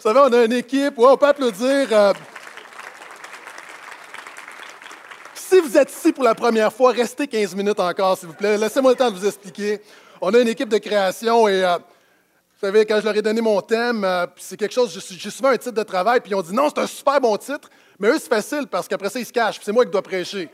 Vous savez, on a une équipe. Ouais, on peut applaudir. euh. Si vous êtes ici pour la première fois, restez 15 minutes encore, s'il vous plaît. Laissez-moi le temps de vous expliquer. On a une équipe de création et, euh, vous savez, quand je leur ai donné mon thème, euh, c'est quelque chose, j'ai souvent un titre de travail, puis ils ont dit non, c'est un super bon titre, mais eux, c'est facile parce qu'après ça, ils se cachent, c'est moi qui dois prêcher.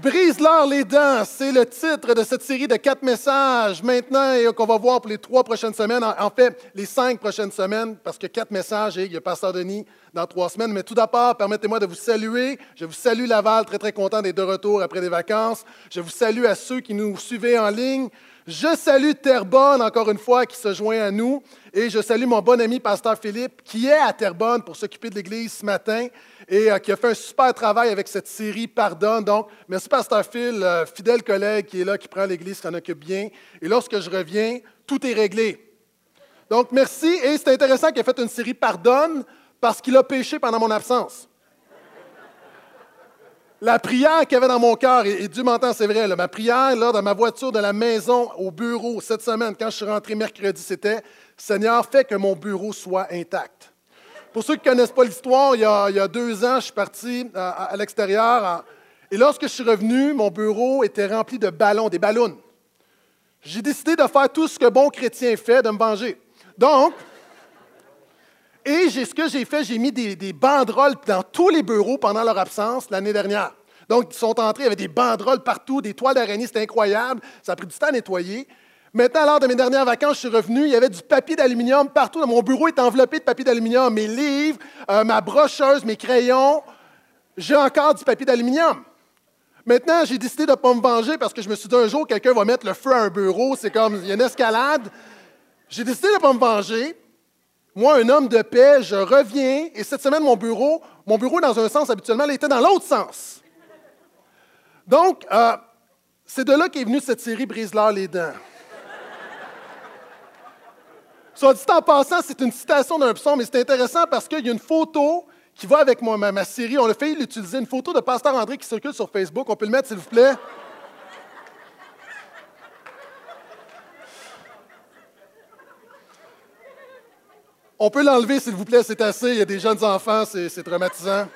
Brise-leur les dents, c'est le titre de cette série de quatre messages maintenant et qu'on va voir pour les trois prochaines semaines, en, fait les cinq prochaines semaines, parce que quatre messages et il y a Pasteur Denis dans trois semaines. Mais tout d'abord, permettez-moi de vous saluer. Je vous salue Laval, très très content d'être de retour après des vacances. Je vous salue à ceux qui nous suivent en ligne. Je salue Terrebonne, encore une fois, qui se joint à nous. Et je salue mon bon ami, Pasteur Philippe, qui est à Terrebonne pour s'occuper de l'Église ce matin et euh, qui a fait un super travail avec cette série Pardonne. Donc, merci, Pasteur Phil, euh, fidèle collègue qui est là, qui prend l'Église, qui en occupe bien. Et lorsque je reviens, tout est réglé. Donc, merci. Et c'est intéressant qu'il ait fait une série Pardonne parce qu'il a péché pendant mon absence. La prière qu'il y avait dans mon cœur, et, et Dieu m'entend, c'est vrai, ma prière là, dans ma voiture, de la maison au bureau cette semaine, quand je suis rentré mercredi, c'était Seigneur, fais que mon bureau soit intact. Pour ceux qui ne connaissent pas l'histoire, il, y a- deux ans, je suis parti à, l'extérieur et lorsque je suis revenu, mon bureau était rempli de ballons, des ballons. J'ai décidé de faire tout ce que bon chrétien fait, de me venger. Donc, et ce que j'ai fait, j'ai mis des, des banderoles dans tous les bureaux pendant leur absence l'année dernière. Donc, ils sont entrés, il y avait des banderoles partout, des toiles d'araignée, c'était incroyable. Ça a pris du temps à nettoyer. Maintenant, lors de mes dernières vacances, je suis revenu, il y avait du papier d'aluminium partout. Mon bureau est enveloppé de papier d'aluminium. Mes livres, euh, ma brocheuse, mes crayons, j'ai encore du papier d'aluminium. Maintenant, j'ai décidé de ne pas me venger parce que je me suis dit un jour, quelqu'un va mettre le feu à un bureau, c'est comme, il y a une escalade. J'ai décidé de ne pas me venger. Moi, un homme de paix, je reviens et cette semaine, mon bureau, mon bureau, dans un sens, habituellement, il était dans l'autre sens. Donc, euh, c'est de là qu'est venue cette série Brise-leur les dents. Soit dit en passant, c'est une citation d'un psaume, mais c'est intéressant parce qu'il y a une photo qui va avec moi, ma, série. On a failli l'utiliser, une photo de Pasteur André qui circule sur Facebook. On peut le mettre, s'il vous plaît? On peut l'enlever, s'il vous plaît, c'est assez. Il y a des jeunes enfants, c'est traumatisant.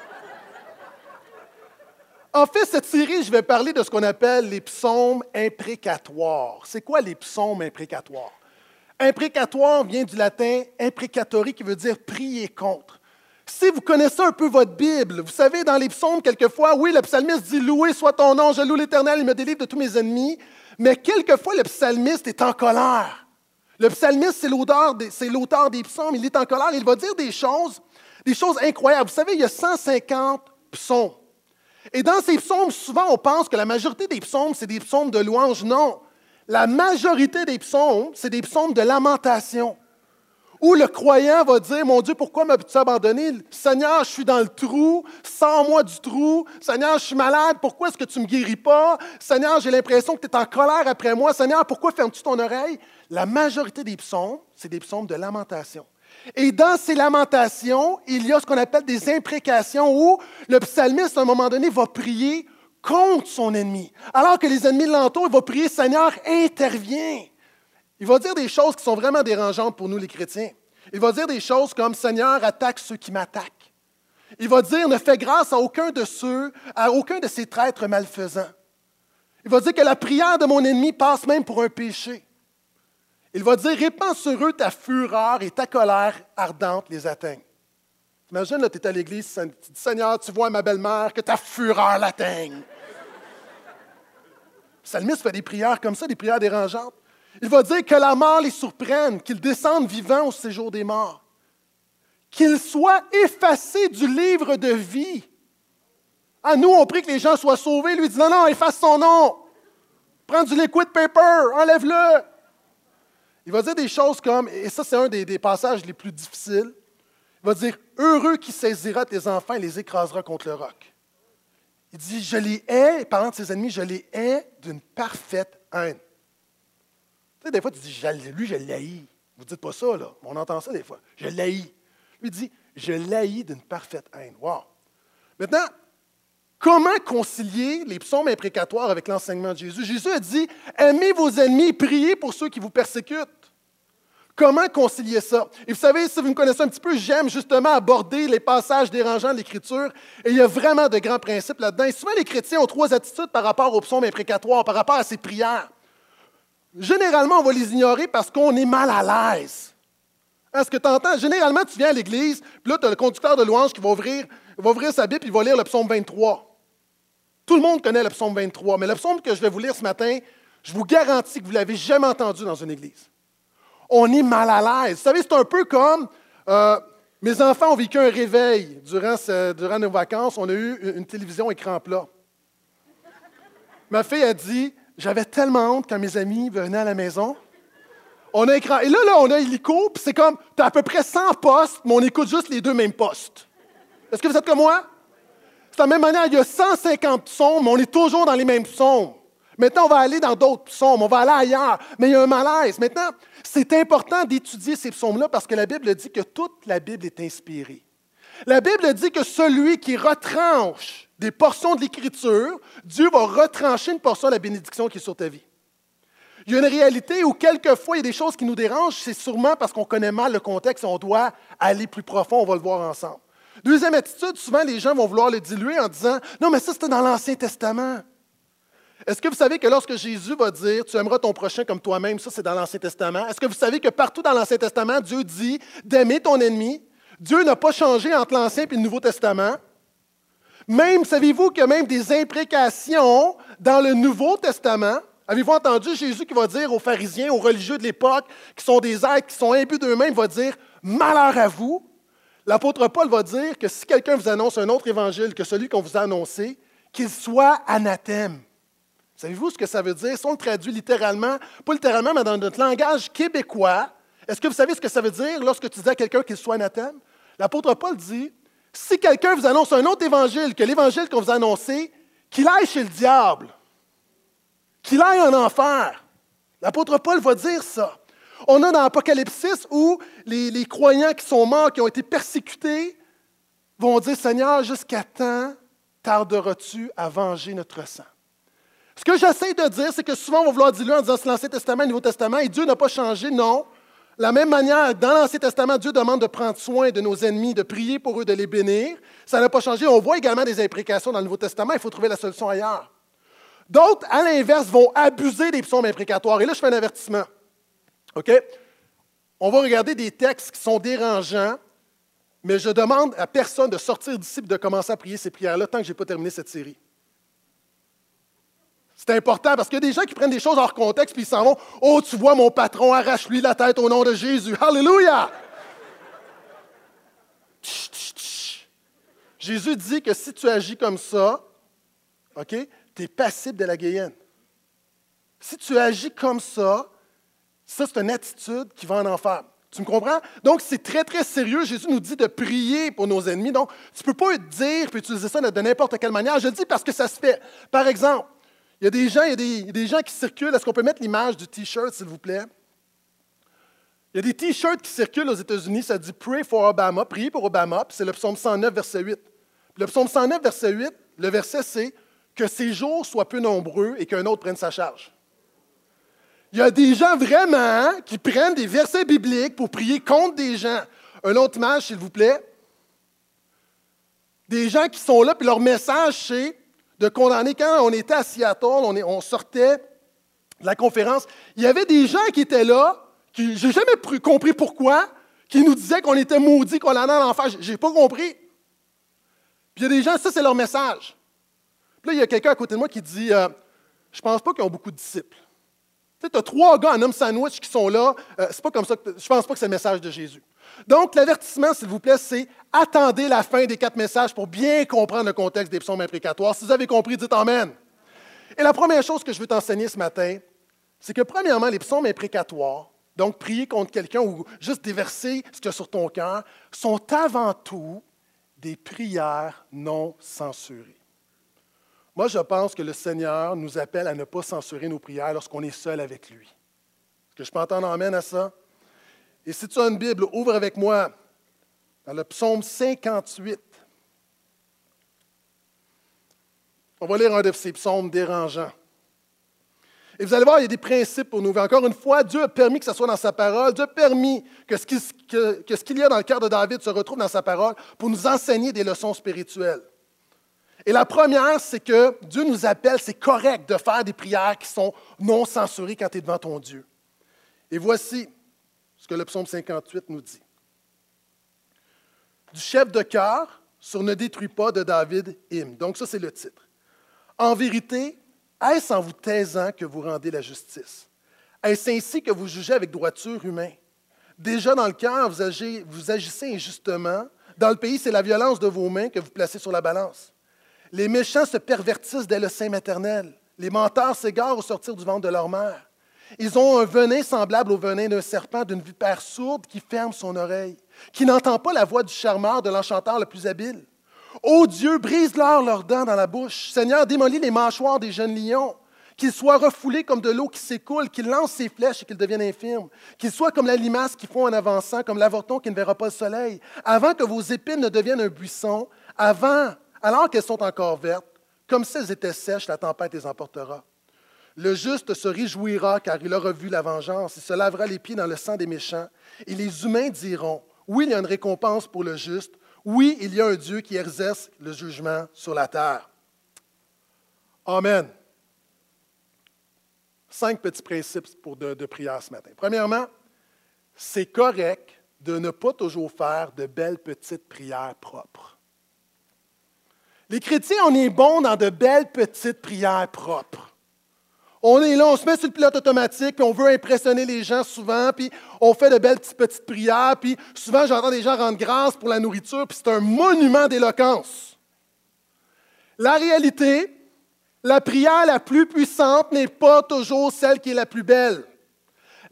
En fait, cette série, je vais parler de ce qu'on appelle les psaumes imprécatoires. C'est quoi les psaumes imprécatoires? Imprécatoire vient du latin imprecatori, qui veut dire prier contre. Si vous connaissez un peu votre Bible, vous savez, dans les psaumes, quelquefois, oui, le psalmiste dit Loué soit ton nom, je loue l'Éternel, il me délivre de tous mes ennemis. Mais quelquefois, le psalmiste est en colère. Le psalmiste, c'est l'auteur des, des psaumes, il est en colère, il va dire des choses, des choses incroyables. Vous savez, il y a 150 psaumes. Et dans ces psaumes, souvent, on pense que la majorité des psaumes, c'est des psaumes de louange. Non. La majorité des psaumes, c'est des psaumes de lamentation. Où le croyant va dire, mon Dieu, pourquoi m'as-tu abandonné? Seigneur, je suis dans le trou, sors-moi du trou. Seigneur, je suis malade, pourquoi est-ce que tu ne me guéris pas? Seigneur, j'ai l'impression que tu es en colère après moi. Seigneur, pourquoi fermes-tu ton oreille? La majorité des psaumes, c'est des psaumes de lamentation. Et dans ces lamentations, il y a ce qu'on appelle des imprécations où le psalmiste, à un moment donné, va prier contre son ennemi. Alors que les ennemis l'entourent, il va prier, Seigneur, interviens. Il va dire des choses qui sont vraiment dérangeantes pour nous, les chrétiens. Il va dire des choses comme Seigneur, attaque ceux qui m'attaquent. Il va dire ne fais grâce à aucun de ceux, à aucun de ces traîtres malfaisants. Il va dire que la prière de mon ennemi passe même pour un péché. Il va dire répands sur eux ta fureur et ta colère ardente les atteignent. Imagine, tu es à l'église, tu dis Seigneur, tu vois ma belle-mère, que ta fureur l'atteigne. Le psalmiste fait des prières comme ça, des prières dérangeantes. Il va dire que la mort les surprenne, qu'ils descendent vivants au séjour des morts, qu'ils soient effacés du livre de vie. À nous, on prie que les gens soient sauvés. Lui dit non, non, efface son nom. Prends du liquid paper, enlève-le. Il va dire des choses comme, et ça c'est un des, des passages les plus difficiles, il va dire, heureux qui saisira tes enfants et les écrasera contre le roc. Il dit, je les hais, parlant de ses ennemis, je les hais d'une parfaite haine. Tu sais, des fois, tu dis, lui, je l'haïs. Vous ne dites pas ça, là. On entend ça des fois. Je l'haïs. Lui dit, je l'haïs d'une parfaite haine. Wow. Maintenant, comment concilier les psaumes imprécatoires avec l'enseignement de Jésus? Jésus a dit, aimez vos ennemis, priez pour ceux qui vous persécutent. Comment concilier ça? Et vous savez, si vous me connaissez un petit peu, j'aime justement aborder les passages dérangeants de l'Écriture. Et il y a vraiment de grands principes là-dedans. Souvent, les chrétiens ont trois attitudes par rapport aux psaumes imprécatoires, par rapport à ces prières. Généralement, on va les ignorer parce qu'on est mal à l'aise. Est-ce que tu entends? Généralement, tu viens à l'église, puis là, tu as le conducteur de louange qui va ouvrir, va ouvrir sa Bible et il va lire le psaume 23. Tout le monde connaît le psaume 23, mais le psaume que je vais vous lire ce matin, je vous garantis que vous ne l'avez jamais entendu dans une église. On est mal à l'aise. Vous savez, c'est un peu comme euh, mes enfants ont vécu un réveil durant, nos vacances. On a eu une télévision écran plat. Ma fille a dit J'avais tellement honte quand mes amis venaient à la maison. On a écran. Et là, là, on a hélico, puis c'est comme, tu as à peu près 100 postes, mais on écoute juste les deux mêmes postes. Est-ce que vous êtes comme moi? C'est la même manière, il y a 150 psaumes, mais on est toujours dans les mêmes psaumes. Maintenant, on va aller dans d'autres psaumes, on va aller ailleurs, mais il y a un malaise. Maintenant, c'est important d'étudier ces psaumes-là parce que la Bible dit que toute la Bible est inspirée. La Bible dit que celui qui retranche des portions de l'Écriture, Dieu va retrancher une portion de la bénédiction qui est sur ta vie. Il y a une réalité où quelquefois il y a des choses qui nous dérangent, c'est sûrement parce qu'on connaît mal le contexte on doit aller plus profond, on va le voir ensemble. Deuxième attitude, souvent les gens vont vouloir le diluer en disant Non, mais ça c'était dans l'Ancien Testament. Est-ce que vous savez que lorsque Jésus va dire Tu aimeras ton prochain comme toi-même, ça c'est dans l'Ancien Testament? Est-ce que vous savez que partout dans l'Ancien Testament, Dieu dit d'aimer ton ennemi? Dieu n'a pas changé entre l'Ancien et le Nouveau Testament. Même, savez-vous qu'il y a même des imprécations dans le Nouveau Testament? Avez-vous entendu Jésus qui va dire aux pharisiens, aux religieux de l'époque, qui sont des êtres qui sont imbus d'eux-mêmes, va dire Malheur à vous? L'apôtre Paul va dire que si quelqu'un vous annonce un autre évangile que celui qu'on vous a annoncé, qu'il soit anathème. Savez-vous ce que ça veut dire? Si on le traduit littéralement, pas littéralement, mais dans notre langage québécois, est-ce que vous savez ce que ça veut dire lorsque tu dis à quelqu'un qu'il soit anathème? L'apôtre Paul dit, si quelqu'un vous annonce un autre évangile que l'évangile qu'on vous a annoncé, qu'il aille chez le diable, qu'il aille en enfer. L'apôtre Paul va dire ça. On a dans l'Apocalypse où les, les, croyants qui sont morts, qui ont été persécutés, vont dire, Seigneur, jusqu'à temps tarderas-tu à venger notre sang? Ce que j'essaie de dire, c'est que souvent, on va vouloir diluer en disant c'est l'Ancien Testament, le Nouveau Testament, et Dieu n'a pas changé. Non. La même manière, dans l'Ancien Testament, Dieu demande de prendre soin de nos ennemis, de prier pour eux, de les bénir. Ça n'a pas changé. On voit également des imprécations dans le Nouveau Testament. Il faut trouver la solution ailleurs. D'autres, à l'inverse, vont abuser des psaumes imprécatoires. Et là, je fais un avertissement. OK? On va regarder des textes qui sont dérangeants, mais je demande à personne de sortir d'ici et de commencer à prier ces prières-là tant que je n'ai pas terminé cette série. C'est important parce qu'il y a des gens qui prennent des choses hors contexte puis ils s'en vont. Oh, tu vois, mon patron, arrache-lui la tête au nom de Jésus. Alléluia! Jésus dit que si tu agis comme ça, OK, tu es passible de la guéhenne. Si tu agis comme ça, ça, c'est une attitude qui va en enfer. Tu me comprends? Donc, c'est très, très sérieux. Jésus nous dit de prier pour nos ennemis. Donc, tu ne peux pas dire et utiliser ça de n'importe quelle manière. Je le dis parce que ça se fait. Par exemple, il y a des gens, il y a des, gens qui circulent. Est-ce qu'on peut mettre l'image du T-shirt, s'il vous plaît? Il y a des T-shirts qui circulent aux États-Unis, ça dit Pray for Obama, priez pour Obama, puis c'est le psaume 109, verset 8. le psaume 109, verset 8, le verset c'est que ses jours soient peu nombreux et qu'un autre prenne sa charge. Il y a des gens vraiment qui prennent des versets bibliques pour prier contre des gens. Un autre image, s'il vous plaît. Des gens qui sont là, puis leur message, c'est de condamner. Quand on était à Seattle, on, sortait de la conférence, il y avait des gens qui étaient là, qui, j'ai jamais compris pourquoi, qui nous disaient qu'on était maudits, qu'on allait en enfer. J'ai pas compris. Puis il y a des gens, ça c'est leur message. Puis là, il y a quelqu'un à côté de moi qui dit, euh, je pense pas qu'ils ont beaucoup de disciples. Tu sais, as trois gars en homme sandwich qui sont là. Euh, c'est pas comme ça que, je pense pas que c'est le message de Jésus. Donc, l'avertissement, s'il vous plaît, c'est attendez la fin des quatre messages pour bien comprendre le contexte des psaumes imprécatoires. Si vous avez compris, dites Amen. Et la première chose que je veux t'enseigner ce matin, c'est que premièrement, les psaumes imprécatoires, donc prier contre quelqu'un ou juste déverser ce qu'il y a sur ton cœur, sont avant tout des prières non censurées. Moi, je pense que le Seigneur nous appelle à ne pas censurer nos prières lorsqu'on est seul avec lui. Est-ce que je peux entendre amène à ça? Et si tu as une Bible, ouvre avec moi dans le psaume 58. On va lire un de ces psaumes dérangeants. Et vous allez voir, il y a des principes pour nous. Encore une fois, Dieu a permis que ce soit dans sa parole. Dieu a permis que ce, qu'il y a dans le cœur de David se retrouve dans sa parole pour nous enseigner des leçons spirituelles. Et la première, c'est que Dieu nous appelle, c'est correct de faire des prières qui sont non censurées quand tu es devant ton Dieu. Et voici ce que le psaume 58 nous dit. Du chef de cœur sur Ne détruis pas de David, hymne. Donc ça, c'est le titre. En vérité, est-ce en vous taisant que vous rendez la justice? Est-ce ainsi que vous jugez avec droiture humain? Déjà dans le cœur, vous, vous agissez injustement. Dans le pays, c'est la violence de vos mains que vous placez sur la balance. Les méchants se pervertissent dès le sein maternel. Les menteurs s'égarent au sortir du ventre de leur mère. Ils ont un venin semblable au venin d'un serpent, d'une vipère sourde qui ferme son oreille, qui n'entend pas la voix du charmeur, de l'enchanteur le plus habile. Ô Dieu, brise-leur leurs dents dans la bouche. Seigneur, démolis les mâchoires des jeunes lions. Qu'ils soient refoulés comme de l'eau qui s'écoule, qu'ils lancent ses flèches et qu'ils deviennent infirmes. Qu'ils soient comme la limace qui font en avançant, comme l'avorton qui ne verra pas le soleil. Avant que vos épines ne deviennent un buisson, avant, alors qu'elles sont encore vertes, comme si elles étaient sèches, la tempête les emportera. Le juste se réjouira car il aura vu la vengeance. Il se lavera les pieds dans le sang des méchants. Et les humains diront, oui, il y a une récompense pour le juste. Oui, il y a un Dieu qui exerce le jugement sur la terre. Amen. Cinq petits principes pour de, de prière ce matin. Premièrement, c'est correct de ne pas toujours faire de belles petites prières propres. Les chrétiens, on est bons dans de belles petites prières propres. On est là, on se met sur le pilote automatique, puis on veut impressionner les gens souvent, puis on fait de belles petites, prières, puis souvent j'entends des gens rendre grâce pour la nourriture, puis c'est un monument d'éloquence. La réalité, la prière la plus puissante n'est pas toujours celle qui est la plus belle.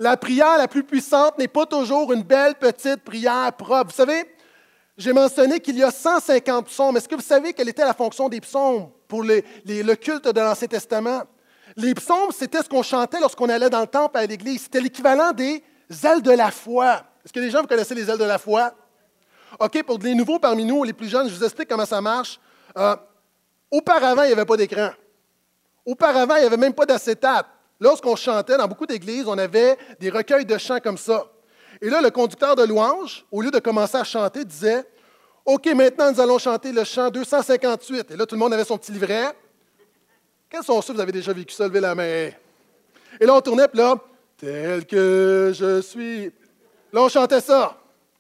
La prière la plus puissante n'est pas toujours une belle petite prière propre. Vous savez, j'ai mentionné qu'il y a 150 psaumes. Est-ce que vous savez quelle était la fonction des psaumes pour le culte de l'Ancien Testament? Les psaumes, c'était ce qu'on chantait lorsqu'on allait dans le temple à l'église. C'était l'équivalent des ailes de la foi. Est-ce que les gens, vous connaissez les ailes de la foi? OK, pour les nouveaux parmi nous, les plus jeunes, je vous explique comment ça marche. Euh, auparavant, il n'y avait pas d'écran. Auparavant, il n'y avait même pas d'acétate. Lorsqu'on chantait dans beaucoup d'églises, on avait des recueils de chants comme ça. Et là, le conducteur de louange, au lieu de commencer à chanter, disait OK, maintenant, nous allons chanter le chant 258. Et là, tout le monde avait son petit livret. Quels sont ceux vous avez déjà vécu ça? Levez la main? Et là, on tournait, puis là, tel que je suis. Là, on chantait ça.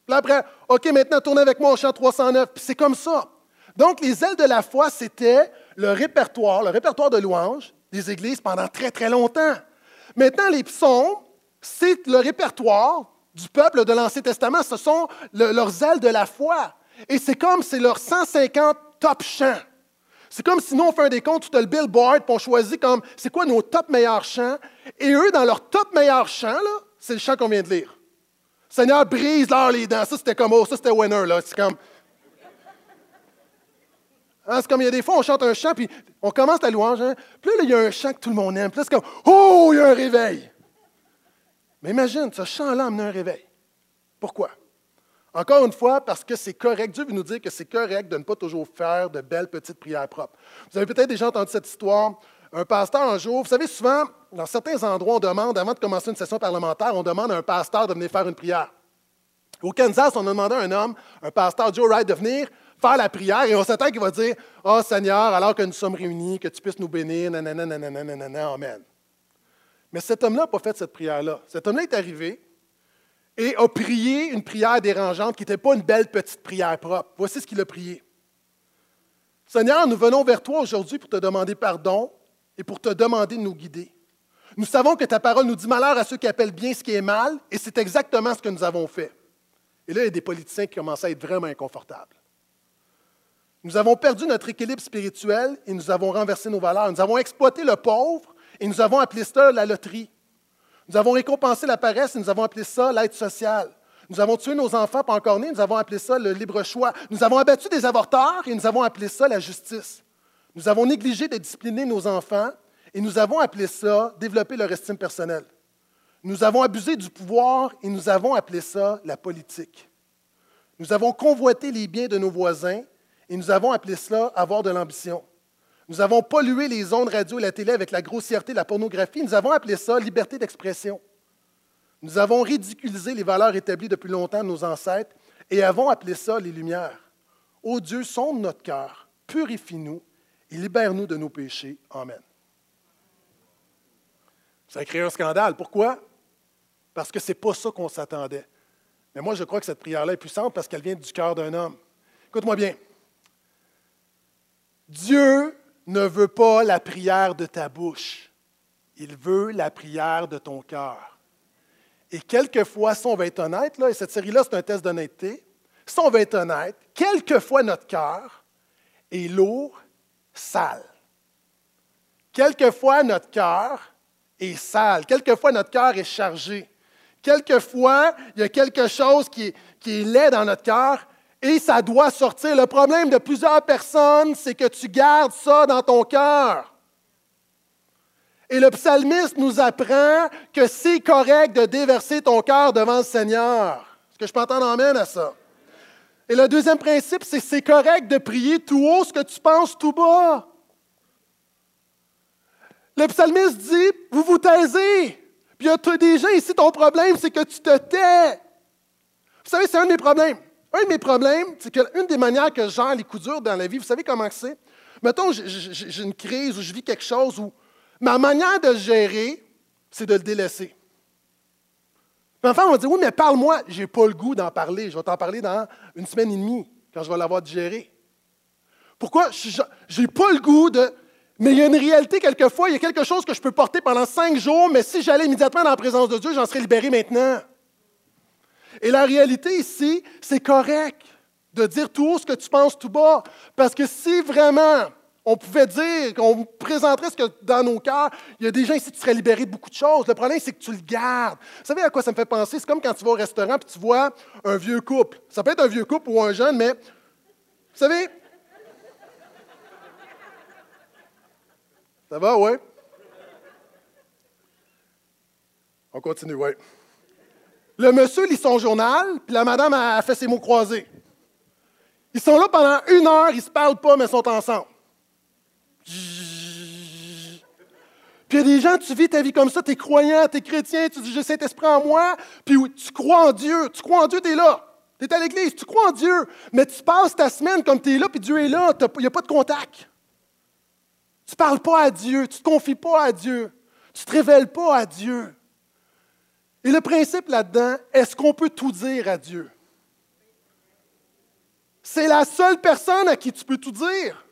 Puis après, OK, maintenant, tournez avec moi, on chante 309. Puis c'est comme ça. Donc, les ailes de la foi, c'était le répertoire, le répertoire de louanges des églises pendant très, très longtemps. Maintenant, les psaumes, c'est le répertoire du peuple de l'Ancien Testament. Ce sont leurs ailes de la foi. Et c'est comme, c'est leurs 150 top chants. C'est comme si nous, on fait un décompte, tu as le billboard, puis on choisit comme, c'est quoi nos top meilleurs chants? Et eux, dans leur top meilleurs chants, c'est le chant qu'on vient de lire. Seigneur, brise-leur les dents. Ça, c'était comme, oh, ça, c'était winner, là. C'est comme. Hein, c'est comme, il y a des fois, on chante un chant, puis on commence la louange, hein, puis là, il y a un chant que tout le monde aime. Puis c'est comme, oh, il y a un réveil. Mais imagine, ce chant-là a amené un réveil. Pourquoi? Encore une fois, parce que c'est correct. Dieu veut nous dire que c'est correct de ne pas toujours faire de belles petites prières propres. Vous avez peut-être déjà entendu cette histoire. Un pasteur, un jour, vous savez, souvent, dans certains endroits, on demande, avant de commencer une session parlementaire, on demande à un pasteur de venir faire une prière. Au Kansas, on a demandé à un homme, un pasteur, Joe Wright, de venir faire la prière et on s'attend qu'il va dire Oh Seigneur, alors que nous sommes réunis, que tu puisses nous bénir, nanana, nanana, Amen. Mais cet homme-là n'a pas fait cette prière-là. Cet homme-là est arrivé, et a prié une prière dérangeante qui n'était pas une belle petite prière propre. Voici ce qu'il a prié. Seigneur, nous venons vers toi aujourd'hui pour te demander pardon et pour te demander de nous guider. Nous savons que ta parole nous dit malheur à ceux qui appellent bien ce qui est mal, et c'est exactement ce que nous avons fait. Et là, il y a des politiciens qui commencent à être vraiment inconfortables. Nous avons perdu notre équilibre spirituel et nous avons renversé nos valeurs. Nous avons exploité le pauvre et nous avons appelé cela la loterie. Nous avons récompensé la paresse et nous avons appelé ça l'aide sociale. Nous avons tué nos enfants pas encore nés, nous avons appelé ça le libre choix. Nous avons abattu des avorteurs et nous avons appelé ça la justice. Nous avons négligé de discipliner nos enfants et nous avons appelé ça développer leur estime personnelle. Nous avons abusé du pouvoir et nous avons appelé ça la politique. Nous avons convoité les biens de nos voisins et nous avons appelé cela avoir de l'ambition. Nous avons pollué les ondes radio et la télé avec la grossièreté de la pornographie. Nous avons appelé ça liberté d'expression. Nous avons ridiculisé les valeurs établies depuis longtemps de nos ancêtres et avons appelé ça les lumières. Ô Dieu, sonde notre cœur, purifie-nous et libère-nous de nos péchés. Amen. Ça a créé un scandale. Pourquoi? Parce que ce n'est pas ça qu'on s'attendait. Mais moi, je crois que cette prière-là est puissante parce qu'elle vient du cœur d'un homme. Écoute-moi bien. Dieu ne veut pas la prière de ta bouche. Il veut la prière de ton cœur. Et quelquefois, si on va être honnête, et cette série-là, c'est un test d'honnêteté, si on va être honnête, quelquefois notre cœur est lourd, sale. Quelquefois notre cœur est sale. Quelquefois notre cœur est chargé. Quelquefois, il y a quelque chose qui qui est laid dans notre cœur et ça doit sortir. Le problème de plusieurs personnes, c'est que tu gardes ça dans ton cœur. Et le psalmiste nous apprend que c'est correct de déverser ton cœur devant le Seigneur. Est-ce que je peux entendre amène à ça? Et le deuxième principe, c'est que c'est correct de prier tout haut ce que tu penses tout bas. Le psalmiste dit, vous vous taisez. Puis il y a des gens ici, ton problème, c'est que tu te tais. Vous savez, c'est un de mes problèmes. Un de mes problèmes, c'est qu'une des manières que je gère les coups durs dans la vie, vous savez comment c'est? Mettons, j'ai une crise ou je vis quelque chose où ma manière de le gérer, c'est de le délaisser. Enfin, on va dire, oui, mais parle-moi. Je n'ai pas le goût d'en parler. Je vais t'en parler dans une semaine et demie, quand je vais l'avoir digéré. Pourquoi? Je n'ai pas le goût de... Mais il y a une réalité quelquefois, il y a quelque chose que je peux porter pendant cinq jours, mais si j'allais immédiatement dans la présence de Dieu, j'en serais libéré maintenant. Et la réalité ici, c'est correct de dire tout haut ce que tu penses tout bas. Parce que si vraiment on pouvait dire, qu'on présenterait ce que dans nos cœurs, il y a des gens ici qui seraient libérés de beaucoup de choses. Le problème, c'est que tu le gardes. Vous savez à quoi ça me fait penser? C'est comme quand tu vas au restaurant et tu vois un vieux couple. Ça peut être un vieux couple ou un jeune, mais vous savez, ça va, oui? On continue, oui. Le monsieur lit son journal, puis la madame a fait ses mots croisés. Ils sont là pendant une heure, ils se parlent pas, mais ils sont ensemble. Puis il y a des gens, tu vis ta vie comme ça, tu es croyant, tu es chrétien, tu dis J'ai Saint-Esprit en moi, puis tu crois en Dieu, tu crois en Dieu, tu es là. Tu es à l'église, tu crois en Dieu, mais tu passes ta semaine comme tu es là, puis Dieu est là, il n'y a pas de contact. Tu ne parles pas à Dieu, tu ne te confies pas à Dieu, tu ne te révèles pas à Dieu. Et le principe là-dedans, est-ce qu'on peut tout dire à Dieu? C'est la seule personne à qui tu peux tout dire.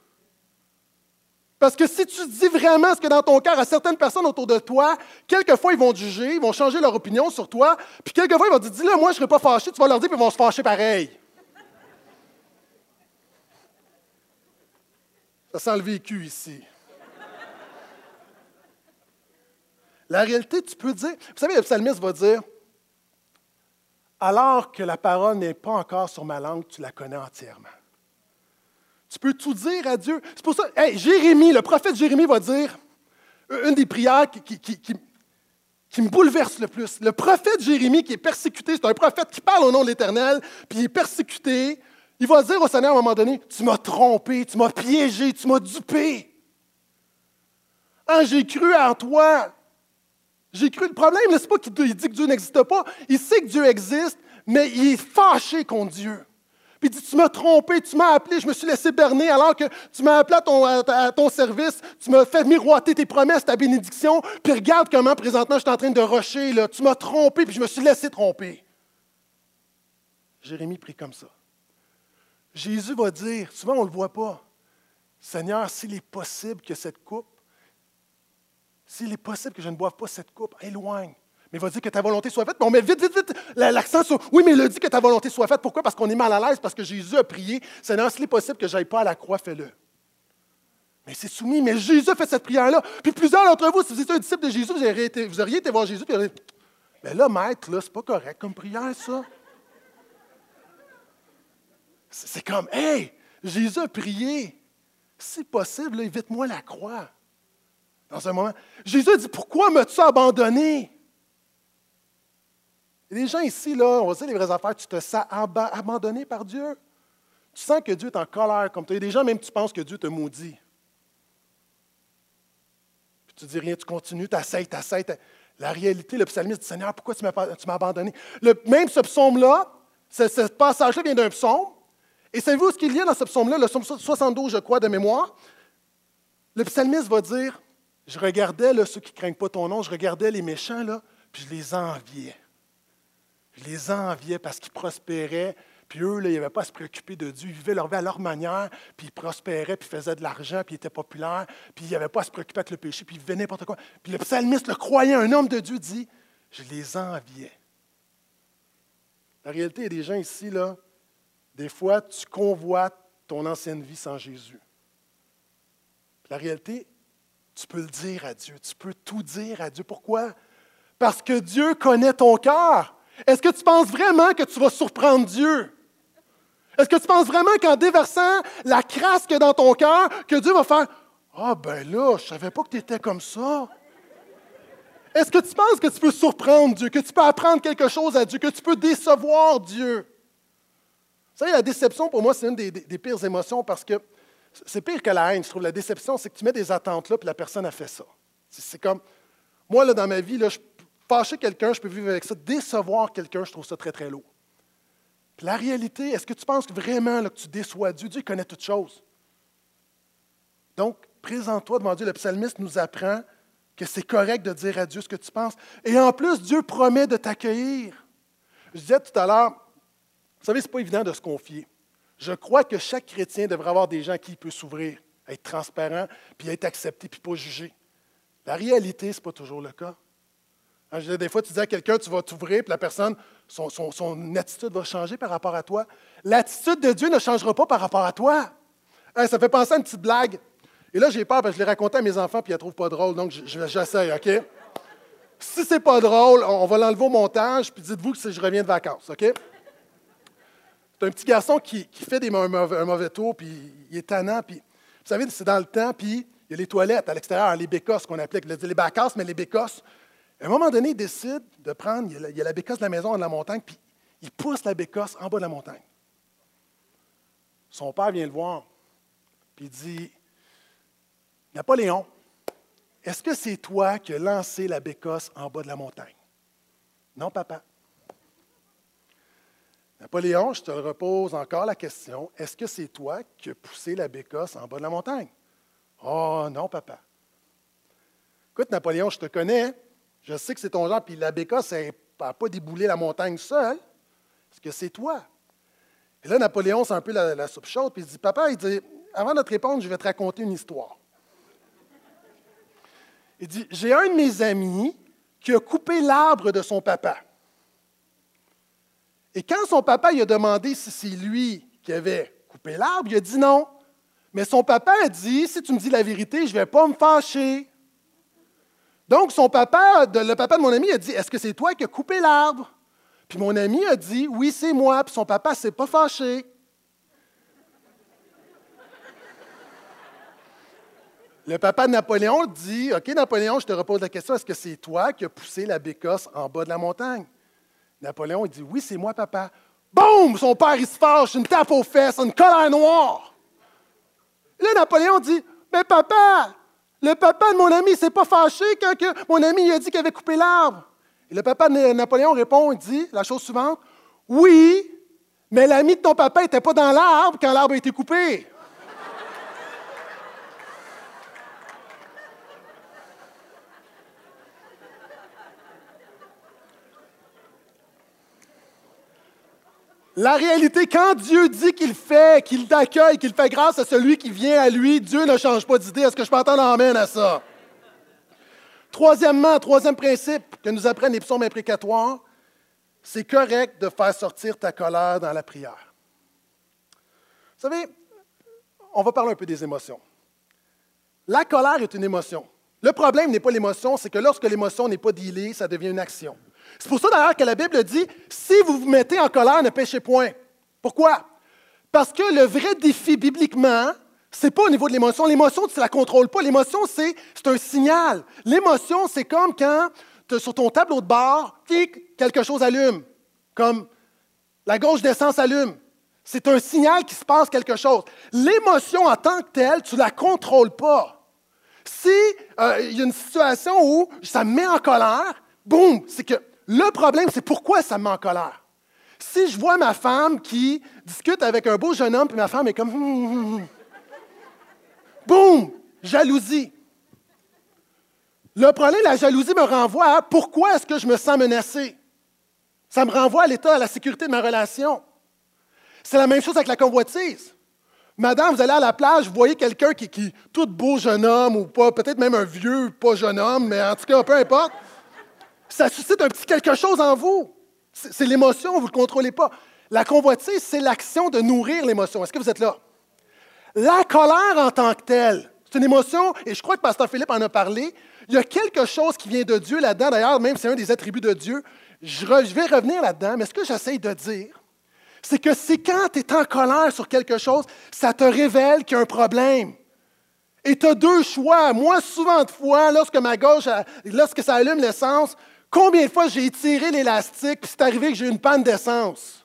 Parce que si tu dis vraiment ce que dans ton cœur à certaines personnes autour de toi, quelquefois ils vont juger, ils vont changer leur opinion sur toi, puis quelquefois ils vont te dire Dis-le, moi je ne serai pas fâché, tu vas leur dire, puis ils vont se fâcher pareil. Ça sent le vécu ici. La réalité, tu peux dire, vous savez, le psalmiste va dire, alors que la parole n'est pas encore sur ma langue, tu la connais entièrement. Tu peux tout dire à Dieu. C'est pour ça, Jérémie, le prophète Jérémie va dire, une des prières qui, qui, me bouleverse le plus. Le prophète Jérémie qui est persécuté, c'est un prophète qui parle au nom de l'Éternel, puis il est persécuté. Il va dire au Seigneur à un moment donné, tu m'as trompé, tu m'as piégé, tu m'as dupé. Ah, j'ai cru en toi, j'ai cru le problème, n'est-ce pas qu'il dit que Dieu n'existe pas? Il sait que Dieu existe, mais il est fâché contre Dieu. Puis il dit, tu m'as trompé, tu m'as appelé, je me suis laissé berner alors que tu m'as appelé à ton, service, tu m'as fait miroiter tes promesses, ta bénédiction, puis regarde comment présentement je suis en train de rocher, tu m'as trompé, puis je me suis laissé tromper. Jérémie prie comme ça. Jésus va dire, souvent on ne le voit pas, Seigneur, s'il est possible que cette coupe s'il est possible que je ne boive pas cette coupe, éloigne. Mais va dire que ta volonté soit faite. Mais on met vite, vite, vite l'accent sur Oui, mais il a dit que ta volonté soit faite. Pourquoi? Parce qu'on est mal à l'aise, parce que Jésus a prié Seigneur, s'il est possible que je n'aille pas à la croix, fais-le. Mais c'est soumis. Mais Jésus fait cette prière-là. Puis plusieurs d'entre vous, si vous étiez un disciple de Jésus, vous auriez été, voir Jésus, puis vous auriez Mais là, maître, là, c'est pas correct comme prière, ça. C'est comme Hey, Jésus a prié. Si possible, évite-moi la croix dans un moment. Jésus dit Pourquoi m'as-tu abandonné? Des gens ici, là, on va dire les vraies affaires, tu te sens abandonné par Dieu. Tu sens que Dieu est en colère comme toi. Il y a des gens, même, tu penses que Dieu te maudit. Puis tu dis rien, tu continues, tu essaies. La réalité, le psalmiste dit Seigneur, pourquoi tu m'as abandonné? Le, Même ce psaume-là, ce, ce passage-là vient d'un psaume. Et savez-vous ce qu'il y a dans ce psaume-là, le psaume 72, je crois, de mémoire? Le psalmiste va dire Je regardais ceux qui ne craignent pas ton nom, je regardais les méchants, puis je les enviais. Je les enviais parce qu'ils prospéraient, puis eux, ils n'avaient pas à se préoccuper de Dieu. Ils vivaient leur vie à leur manière, puis ils prospéraient, puis ils faisaient de l'argent, puis ils étaient populaires, puis ils n'avaient pas à se préoccuper avec le péché, puis ils vivaient n'importe quoi. Puis le psalmiste, le croyant, un homme de Dieu, dit Je les enviais. La réalité, il y a des gens ici, là, des fois, tu convoites ton ancienne vie sans Jésus. la réalité, tu peux le dire à Dieu, tu peux tout dire à Dieu. Pourquoi? Parce que Dieu connaît ton cœur. Est-ce que tu penses vraiment que tu vas surprendre Dieu? Est-ce que tu penses vraiment qu'en déversant la crasse que dans ton cœur, que Dieu va faire Ah, ben là, je savais pas que tu étais comme ça? Est-ce que tu penses que tu peux surprendre Dieu, que tu peux apprendre quelque chose à Dieu, que tu peux décevoir Dieu? Vous savez, la déception, pour moi, c'est une des, pires émotions parce que c'est pire que la haine, je trouve. La déception, c'est que tu mets des attentes là, puis la personne a fait ça. C'est comme, moi, là, dans ma vie, là, je, fâcher quelqu'un, je peux vivre avec ça. Décevoir quelqu'un, je trouve ça très, très lourd la réalité, est-ce que tu penses vraiment que tu déçois Dieu? Dieu connaît toutes choses. Donc, présente-toi devant Dieu. Le psalmiste nous apprend que c'est correct de dire à Dieu ce que tu penses. Et en plus, Dieu promet de t'accueillir. Je disais tout à l'heure, vous savez, ce n'est pas évident de se confier. Je crois que chaque chrétien devrait avoir des gens qui il peut s'ouvrir, être transparent, puis être accepté, puis pas jugé. La réalité, ce n'est pas toujours le cas. Hein, des fois, tu dis à quelqu'un, tu vas t'ouvrir, puis la personne, son, attitude va changer par rapport à toi. L'attitude de Dieu ne changera pas par rapport à toi. Hein, ça fait penser à une petite blague. Et là, j'ai peur parce que je l'ai raconté à mes enfants, puis ils ne la trouvent pas drôle, donc j'essaie, OK? Si c'est pas drôle, on va l'enlever au montage, puis dites-vous que je reviens de vacances, OK? C'est un petit garçon qui, fait des, un, mauvais, tour, puis il est tannant, puis vous savez, c'est dans le temps, puis il y a les toilettes à l'extérieur, les bécosses qu'on appelait, les bacasses, mais les bécosses. À un moment donné, il décide de prendre, il y a la, bécosse de la maison de la montagne, puis il pousse la bécosse en bas de la montagne. Son père vient le voir, puis il dit Napoléon, est-ce que c'est toi qui as lancé la bécosse en bas de la montagne Non, papa. Napoléon, je te repose encore la question est-ce que c'est toi qui as poussé la bécosse en bas de la montagne? Oh, non, papa. Écoute, Napoléon, je te connais. Je sais que c'est ton genre, puis la bécasse n'a pas déboulé la montagne seule. Est-ce que c'est toi? Et là, Napoléon, c'est un peu la, soupe chaude, puis il dit Papa, il dit, avant de te répondre, je vais te raconter une histoire. Il dit J'ai un de mes amis qui a coupé l'arbre de son papa. Et quand son papa lui a demandé si c'est lui qui avait coupé l'arbre, il a dit non. Mais son papa a dit Si tu me dis la vérité, je ne vais pas me fâcher. Donc, son papa, le papa de mon ami a dit Est-ce que c'est toi qui as coupé l'arbre? Puis mon ami a dit Oui, c'est moi. Puis son papa ne s'est pas fâché. Le papa de Napoléon dit OK, Napoléon, je te repose la question est-ce que c'est toi qui as poussé la bécosse en bas de la montagne? Napoléon dit Oui, c'est moi, papa. Boum Son père, il se fâche, une tape aux fesses, une colère noire. là, Napoléon dit Mais papa, le papa de mon ami s'est pas fâché quand mon ami a dit qu'il avait coupé l'arbre. Et le papa de Napoléon répond, il dit la chose suivante, oui, mais l'ami de ton papa n'était pas dans l'arbre quand l'arbre a été coupé. La réalité, quand Dieu dit qu'il fait, qu'il t'accueille, qu'il fait grâce à celui qui vient à lui, Dieu ne change pas d'idée. Est-ce que je peux entendre amène à ça? Troisièmement, troisième principe que nous apprennent les psaumes imprécatoires, c'est correct de faire sortir ta colère dans la prière. Vous savez, on va parler un peu des émotions. La colère est une émotion. Le problème n'est pas l'émotion, c'est que lorsque l'émotion n'est pas dealée, ça devient une action. C'est pour ça d'ailleurs que la Bible dit, si vous vous mettez en colère, ne péchez point. Pourquoi? Parce que le vrai défi bibliquement, ce n'est pas au niveau de l'émotion. L'émotion, tu ne la contrôles pas. L'émotion, c'est un signal. L'émotion, c'est comme quand sur ton tableau de bord, quelque chose allume, comme la gauche d'essence allume. C'est un signal qu'il se passe quelque chose. L'émotion en tant que telle, tu ne la contrôles pas. Si euh, il y a une situation où ça me met en colère, boum, c'est que le problème, c'est pourquoi ça me met en colère. Si je vois ma femme qui discute avec un beau jeune homme, puis ma femme est comme, boum, jalousie. Le problème, la jalousie me renvoie à pourquoi est-ce que je me sens menacé? Ça me renvoie à l'état, à la sécurité de ma relation. C'est la même chose avec la convoitise. Madame, vous allez à la plage, vous voyez quelqu'un qui, qui tout beau jeune homme ou pas, peut-être même un vieux, pas jeune homme, mais en tout cas, peu importe. Ça suscite un petit quelque chose en vous. C'est l'émotion, vous ne le contrôlez pas. La convoitise, c'est l'action de nourrir l'émotion. Est-ce que vous êtes là? La colère en tant que telle, c'est une émotion, et je crois que Pasteur Philippe en a parlé. Il y a quelque chose qui vient de Dieu là-dedans. D'ailleurs, même c'est un des attributs de Dieu. Je, vais revenir là-dedans, mais ce que j'essaye de dire, c'est que c'est quand tu es en colère sur quelque chose, ça te révèle qu'il y a un problème. Et tu as deux choix. Moi, souvent de fois, lorsque ma gauche, lorsque ça allume l'essence, combien de fois j'ai tiré l'élastique, puis c'est arrivé que j'ai une panne d'essence?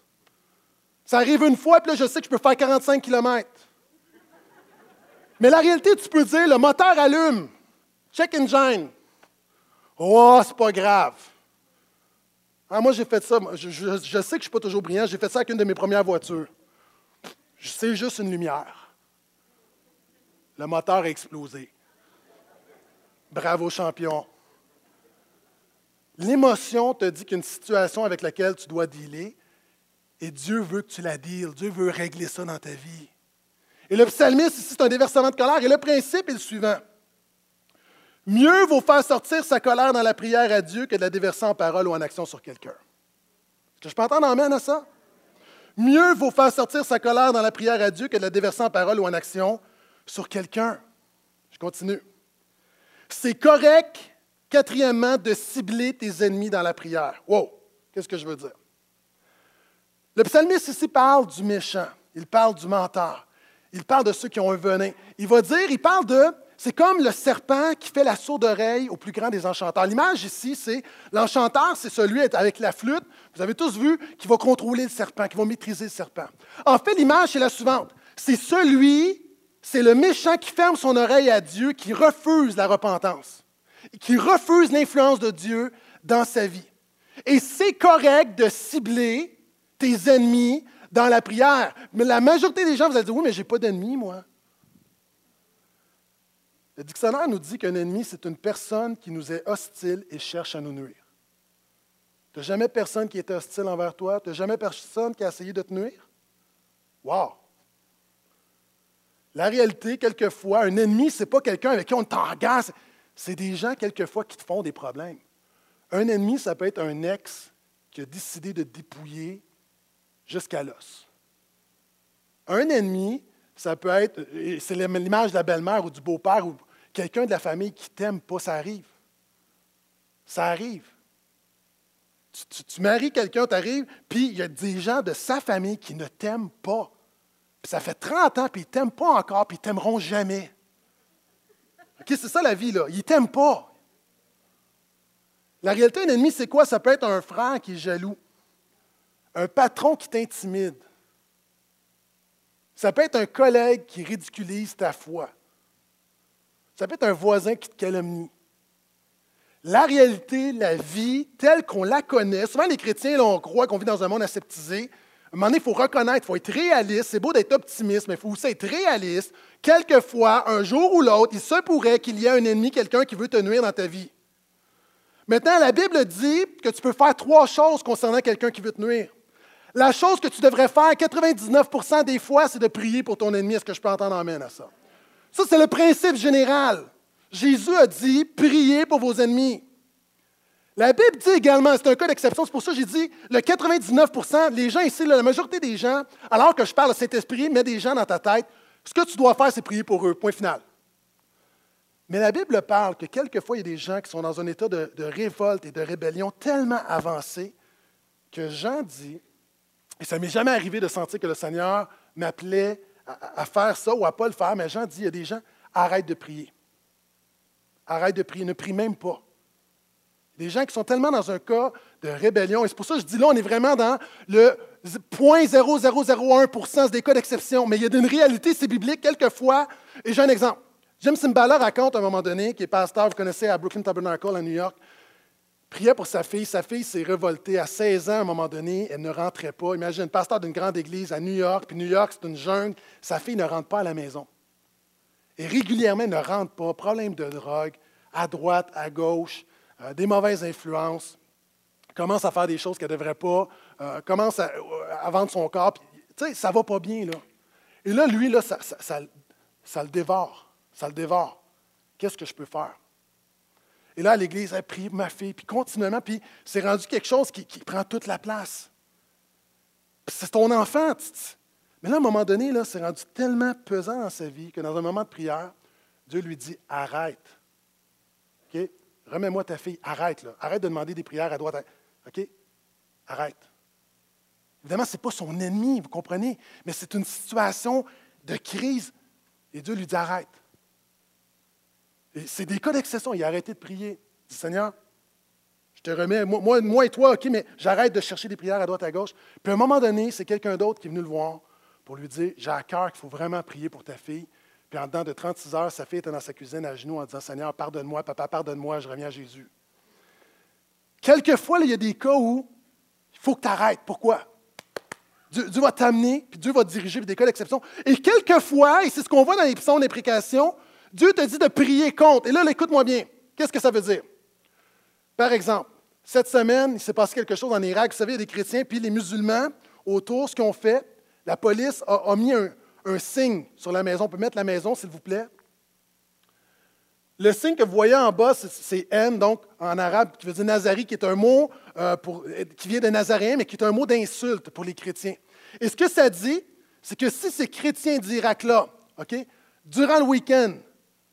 Ça arrive une fois, puis là, je sais que je peux faire 45 km. Mais la réalité, tu peux dire, le moteur allume. Check engine. Oh, c'est pas grave. Ah, moi, j'ai fait ça. Je, sais que je suis pas toujours brillant. J'ai fait ça avec une de mes premières voitures. C'est juste une lumière. Le moteur a explosé. Bravo, champion. L'émotion te dit qu'une situation avec laquelle tu dois dealer, et Dieu veut que tu la deals. Dieu veut régler ça dans ta vie. Et le psalmiste, ici, c'est un déversement de colère. Et le principe est le suivant. Mieux vaut faire sortir sa colère dans la prière à Dieu que de la déverser en parole ou en action sur quelqu'un. Est-ce que je peux entendre amène à ça? Mieux vaut faire sortir sa colère dans la prière à Dieu que de la déverser en parole ou en action sur quelqu'un. Je continue. C'est correct, quatrièmement, de cibler tes ennemis dans la prière. Wow! Qu'est-ce que je veux dire? Le psalmiste ici parle du méchant, il parle du menteur, il parle de ceux qui ont un venin. Il va dire, il parle de c'est comme le serpent qui fait la sourde oreille au plus grand des enchanteurs. L'image ici, c'est l'enchanteur, c'est celui avec la flûte, vous avez tous vu, qui va contrôler le serpent, qui va maîtriser le serpent. En fait, l'image est la suivante. C'est celui, c'est le méchant qui ferme son oreille à Dieu, qui refuse la repentance, qui refuse l'influence de Dieu dans sa vie. Et c'est correct de cibler tes ennemis dans la prière. Mais la majorité des gens, vous allez dire, oui, mais je n'ai pas d'ennemis, moi. Le dictionnaire nous dit qu'un ennemi, c'est une personne qui nous est hostile et cherche à nous nuire. Tu n'as jamais personne qui est hostile envers toi? Tu n'as jamais personne qui a essayé de te nuire? Wow! La réalité, quelquefois, un ennemi, ce n'est pas quelqu'un avec qui on t'engage. C'est des gens, quelquefois, qui te font des problèmes. Un ennemi, ça peut être un ex qui a décidé de dépouiller jusqu'à l'os. Un ennemi, ça peut être, c'est l'image de la belle-mère ou du beau-père ou quelqu'un de la famille qui t'aime pas, ça arrive. Ça arrive. Tu, maries quelqu'un, tu arrives, puis il y a des gens de sa famille qui ne t'aiment pas. Puis ça fait 30 ans, puis ils ne t'aiment pas encore, puis ils ne t'aimeront jamais. C'est ça la vie, là. Ils ne t'aiment pas. La réalité d'un ennemi, c'est quoi? Ça peut être un frère qui est jaloux, un patron qui t'intimide. Ça peut être un collègue qui ridiculise ta foi. Ça peut être un voisin qui te calomnie. La réalité, la vie, telle qu'on la connaît, souvent les chrétiens, on croit qu'on vit dans un monde aseptisé. À un moment donné, il faut reconnaître, il faut être réaliste. C'est beau d'être optimiste, mais il faut aussi être réaliste. Quelquefois, un jour ou l'autre, il se pourrait qu'il y ait un ennemi, quelqu'un qui veut te nuire dans ta vie. Maintenant, la Bible dit que tu peux faire trois choses concernant quelqu'un qui veut te nuire. La chose que tu devrais faire 99% des fois, c'est de prier pour ton ennemi. Est-ce que je peux entendre amène à ça? Ça, c'est le principe général. Jésus a dit, priez pour vos ennemis. La Bible dit également, c'est un cas d'exception, c'est pour ça que j'ai dit, le 99% les gens ici, la majorité des gens, alors que je parle de Saint-Esprit, met des gens dans ta tête, ce que tu dois faire, c'est prier pour eux, point final. Mais la Bible parle que quelquefois, il y a des gens qui sont dans un état de, révolte et de rébellion tellement avancé que Jean dit, et ça ne m'est jamais arrivé de sentir que le Seigneur m'appelait à, faire ça ou à ne pas le faire, mais Jean dit, il y a des gens, arrête de prier. Arrête de prier, ne prie même pas. Des gens qui sont tellement dans un cas de rébellion, et c'est pour ça que je dis là, on est vraiment dans le 0,0001% des cas d'exception, mais il y a une réalité, c'est biblique quelquefois, et j'ai un exemple. Jim Simbala raconte à un moment donné, qui est pasteur, vous connaissez, à Brooklyn Tabernacle à New York, priait pour sa fille. Sa fille s'est révoltée à 16 ans à un moment donné. Elle ne rentrait pas. Imagine, pasteur d'une grande église à New York, puis New York, c'est une jungle. Sa fille ne rentre pas à la maison. Et régulièrement, elle ne rentre pas. Problème de drogue, à droite, à gauche, euh, des mauvaises influences. Commence à faire des choses qu'elle ne devrait pas. Euh, commence à, vendre son corps. Tu sais, ça ne va pas bien, là. Et là, lui, là, ça, ça le dévore. Ça le dévore. Qu'est-ce que je peux faire? Et là, l'Église a prié ma fille, puis continuellement, puis c'est rendu quelque chose qui, prend toute la place. C'est ton enfant. Mais là, à un moment donné, là, c'est rendu tellement pesant dans sa vie que dans un moment de prière, Dieu lui dit Arrête. OK? Remets-moi ta fille. Arrête, là. Arrête de demander des prières à droite. OK? Arrête. Évidemment, ce n'est pas son ennemi, vous comprenez, mais c'est une situation de crise. Et Dieu lui dit Arrête. C'est des cas d'exception. Il a arrêté de prier. Il dit Seigneur, je te remets, moi, moi et toi, OK, mais j'arrête de chercher des prières à droite à gauche. Puis à un moment donné, c'est quelqu'un d'autre qui est venu le voir pour lui dire J'ai à cœur qu'il faut vraiment prier pour ta fille. Puis en dedans de 36 heures, sa fille était dans sa cuisine à genoux en disant Seigneur, pardonne-moi, papa, pardonne-moi, je reviens à Jésus. Quelquefois, il y a des cas où il faut que tu arrêtes. Pourquoi? Dieu, va t'amener, puis Dieu va te diriger, puis des cas d'exception. Et quelquefois, et c'est ce qu'on voit dans les psaumes d'imprécation, Dieu te dit de prier contre. Et là, écoute-moi bien. Qu'est-ce que ça veut dire? Par exemple, cette semaine, il s'est passé quelque chose en Irak. Vous savez, il y a des chrétiens, puis les musulmans autour, ce qu'ils ont fait, la police a, mis un, signe sur la maison. On peut mettre la maison, s'il vous plaît. Le signe que vous voyez en bas, c'est N, donc en arabe, qui veut dire Nazari, qui est un mot euh, qui vient de Nazaréen, mais qui est un mot d'insulte pour les chrétiens. Et ce que ça dit, c'est que si ces chrétiens d'Irak-là, durant le week-end,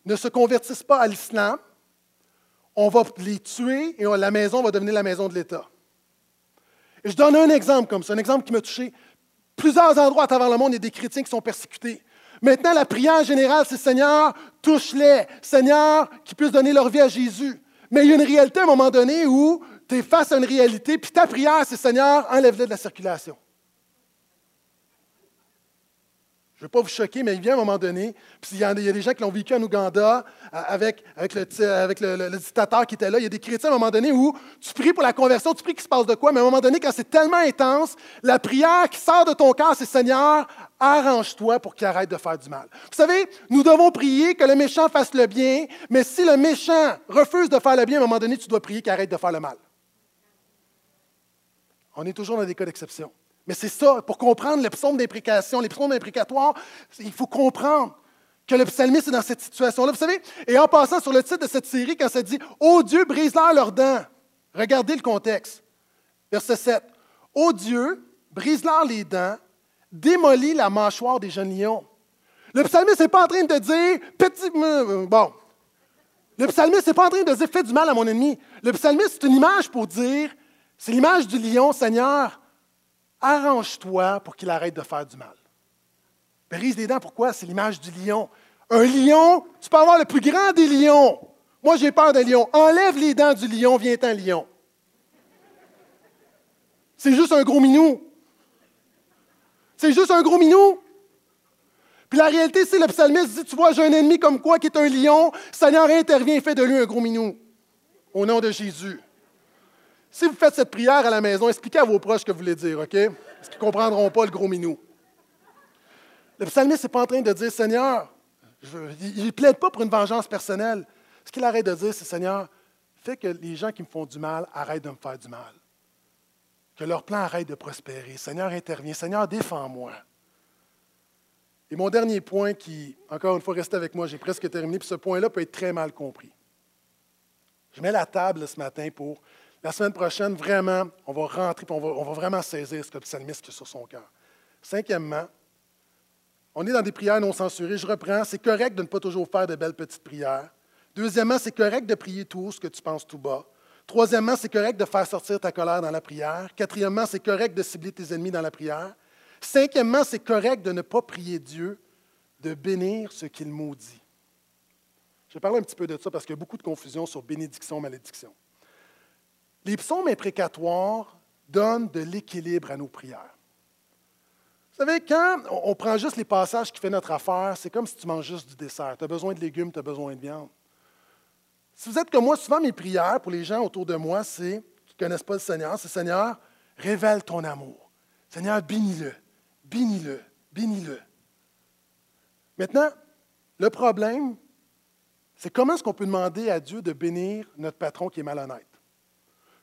ne se convertissent pas à l'islam, on va les tuer et la maison va devenir la maison de l'État. Et je donne un exemple comme ça, un exemple qui m'a touché. Plusieurs endroits à travers le monde, il y a des chrétiens qui sont persécutés. Maintenant, la prière générale, c'est Seigneur, touche-les. Seigneur, qui puissent donner leur vie à Jésus. Mais il y a une réalité à un moment donné où tu es face à une réalité, puis ta prière, c'est Seigneur, enlève-les de la circulation. Je ne vais pas vous choquer, mais il vient un moment donné, puis il y, a, des gens qui l'ont vécu en Ouganda euh, avec, le, dictateur qui était là. Il y a des chrétiens à un moment donné où tu pries pour la conversion, tu pries qu'il se passe de quoi, mais à un moment donné, quand c'est tellement intense, la prière qui sort de ton cœur, c'est Seigneur, arrange-toi pour qu'il arrête de faire du mal. Vous savez, nous devons prier que le méchant fasse le bien, mais si le méchant refuse de faire le bien, à un moment donné, tu dois prier qu'il arrête de faire le mal. On est toujours dans des cas d'exception. Mais c'est ça, pour comprendre le psaume d'imprécation, les psaumes d'imprécatoire, il faut comprendre que le psalmiste est dans cette situation-là. Vous savez, et en passant sur le titre de cette série, quand ça dit Ô Dieu, brise-leur leurs dents, regardez le contexte. Verset 7. Ô Dieu, brise-leur les dents, démolis la mâchoire des jeunes lions. Le psalmiste n'est pas en train de dire petit. Euh, bon. Le psalmiste n'est pas en train de dire fais du mal à mon ennemi. Le psalmiste, c'est une image pour dire c'est l'image du lion, Seigneur, arrange-toi pour qu'il arrête de faire du mal. Brise les dents, pourquoi? C'est l'image du lion. Un lion, tu peux avoir le plus grand des lions. Moi, j'ai peur d'un lion. Enlève les dents du lion, vient un lion. C'est juste un gros minou. C'est juste un gros minou. Puis la réalité, c'est le psalmiste dit, tu vois, j'ai un ennemi comme quoi qui est un lion. Seigneur intervient et fait de lui un gros minou. Au nom de Jésus. Si vous faites cette prière à la maison, expliquez à vos proches ce que vous voulez dire, OK? Parce qu'ils ne comprendront pas le gros minou. Le psalmiste n'est pas en train de dire, Seigneur, il ne plaide pas pour une vengeance personnelle. Ce qu'il arrête de dire, c'est, Seigneur, fais que les gens qui me font du mal arrêtent de me faire du mal. Que leur plan arrête de prospérer. Seigneur, intervient. Seigneur, défends-moi. Et mon dernier point qui, encore une fois, restez avec moi, j'ai presque terminé, puis ce point-là peut être très mal compris. Je mets la table ce matin pour la semaine prochaine, vraiment, on va rentrer, on va, on va vraiment saisir ce que le psalmiste a sur son cœur. Cinquièmement, on est dans des prières non censurées. Je reprends, c'est correct de ne pas toujours faire de belles petites prières. Deuxièmement, c'est correct de prier tout ce que tu penses tout bas. Troisièmement, c'est correct de faire sortir ta colère dans la prière. Quatrièmement, c'est correct de cibler tes ennemis dans la prière. Cinquièmement, c'est correct de ne pas prier Dieu, de bénir ce qu'il maudit. Je vais parler un petit peu de ça parce qu'il y a beaucoup de confusion sur bénédiction, malédiction. Les psaumes imprécatoires donnent de l'équilibre à nos prières. Vous savez, quand on prend juste les passages qui font notre affaire, c'est comme si tu manges juste du dessert. Tu as besoin de légumes, tu as besoin de viande. Si vous êtes comme moi, souvent mes prières pour les gens autour de moi, c'est, qui ne connaissent pas le Seigneur, c'est Seigneur, révèle ton amour. Seigneur, bénis-le, bénis-le, bénis-le. Maintenant, le problème, c'est comment est-ce qu'on peut demander à Dieu de bénir notre patron qui est malhonnête?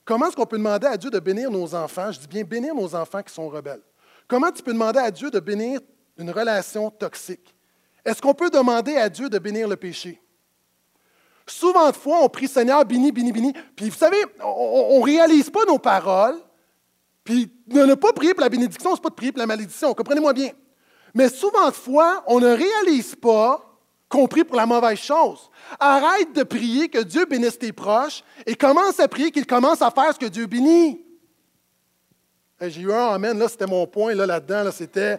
Comment est-ce qu'on peut demander à Dieu de bénir nos enfants? Je dis bien bénir nos enfants qui sont rebelles. Comment tu peux demander à Dieu de bénir une relation toxique? Est-ce qu'on peut demander à Dieu de bénir le péché? Souvent de fois, on prie Seigneur, bénis, bénis, bénis. Puis vous savez, on ne réalise pas nos paroles. Puis ne pas prier pour la bénédiction, ce n'est pas de prier pour la malédiction. Comprenez-moi bien. Mais souvent de fois, on ne réalise pas qu'on prie pour la mauvaise chose. Arrête de prier que Dieu bénisse tes proches et commence à prier qu'il commence à faire ce que Dieu bénit. J'ai eu un amen, là, c'était mon point là, là-dedans. Là, c'était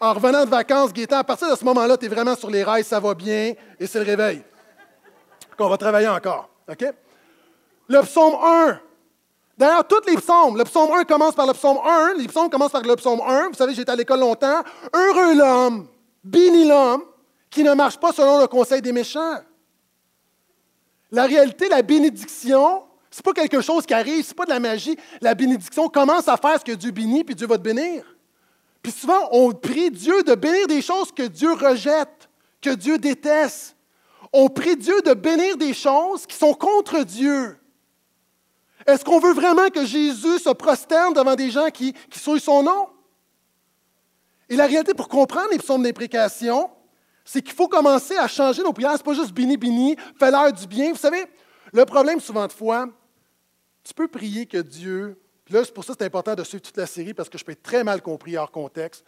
en revenant de vacances, Gaétan, à partir de ce moment-là, tu es vraiment sur les rails, ça va bien, et c'est le réveil. Qu'on va travailler encore. OK? Le psaume 1. D'ailleurs, tous les psaumes, le psaume 1 commence par le psaume 1, les psaumes commencent par le psaume 1. Vous savez, j'étais à l'école longtemps. Heureux l'homme, béni l'homme, qui ne marche pas selon le conseil des méchants. La réalité, la bénédiction, ce n'est pas quelque chose qui arrive, ce n'est pas de la magie. La bénédiction commence à faire ce que Dieu bénit, puis Dieu va te bénir. Puis souvent, on prie Dieu de bénir des choses que Dieu rejette, que Dieu déteste. On prie Dieu de bénir des choses qui sont contre Dieu. Est-ce qu'on veut vraiment que Jésus se prosterne devant des gens qui, qui souillent son nom? Et la réalité, pour comprendre les psaumes d'imprécation, c'est qu'il faut commencer à changer nos prières. Ce n'est pas juste bini bini, fais leur du bien. Vous savez, le problème souvent de fois, tu peux prier que Dieu, puis là, c'est pour ça que c'est important de suivre toute la série parce que je peux être très mal compris hors contexte.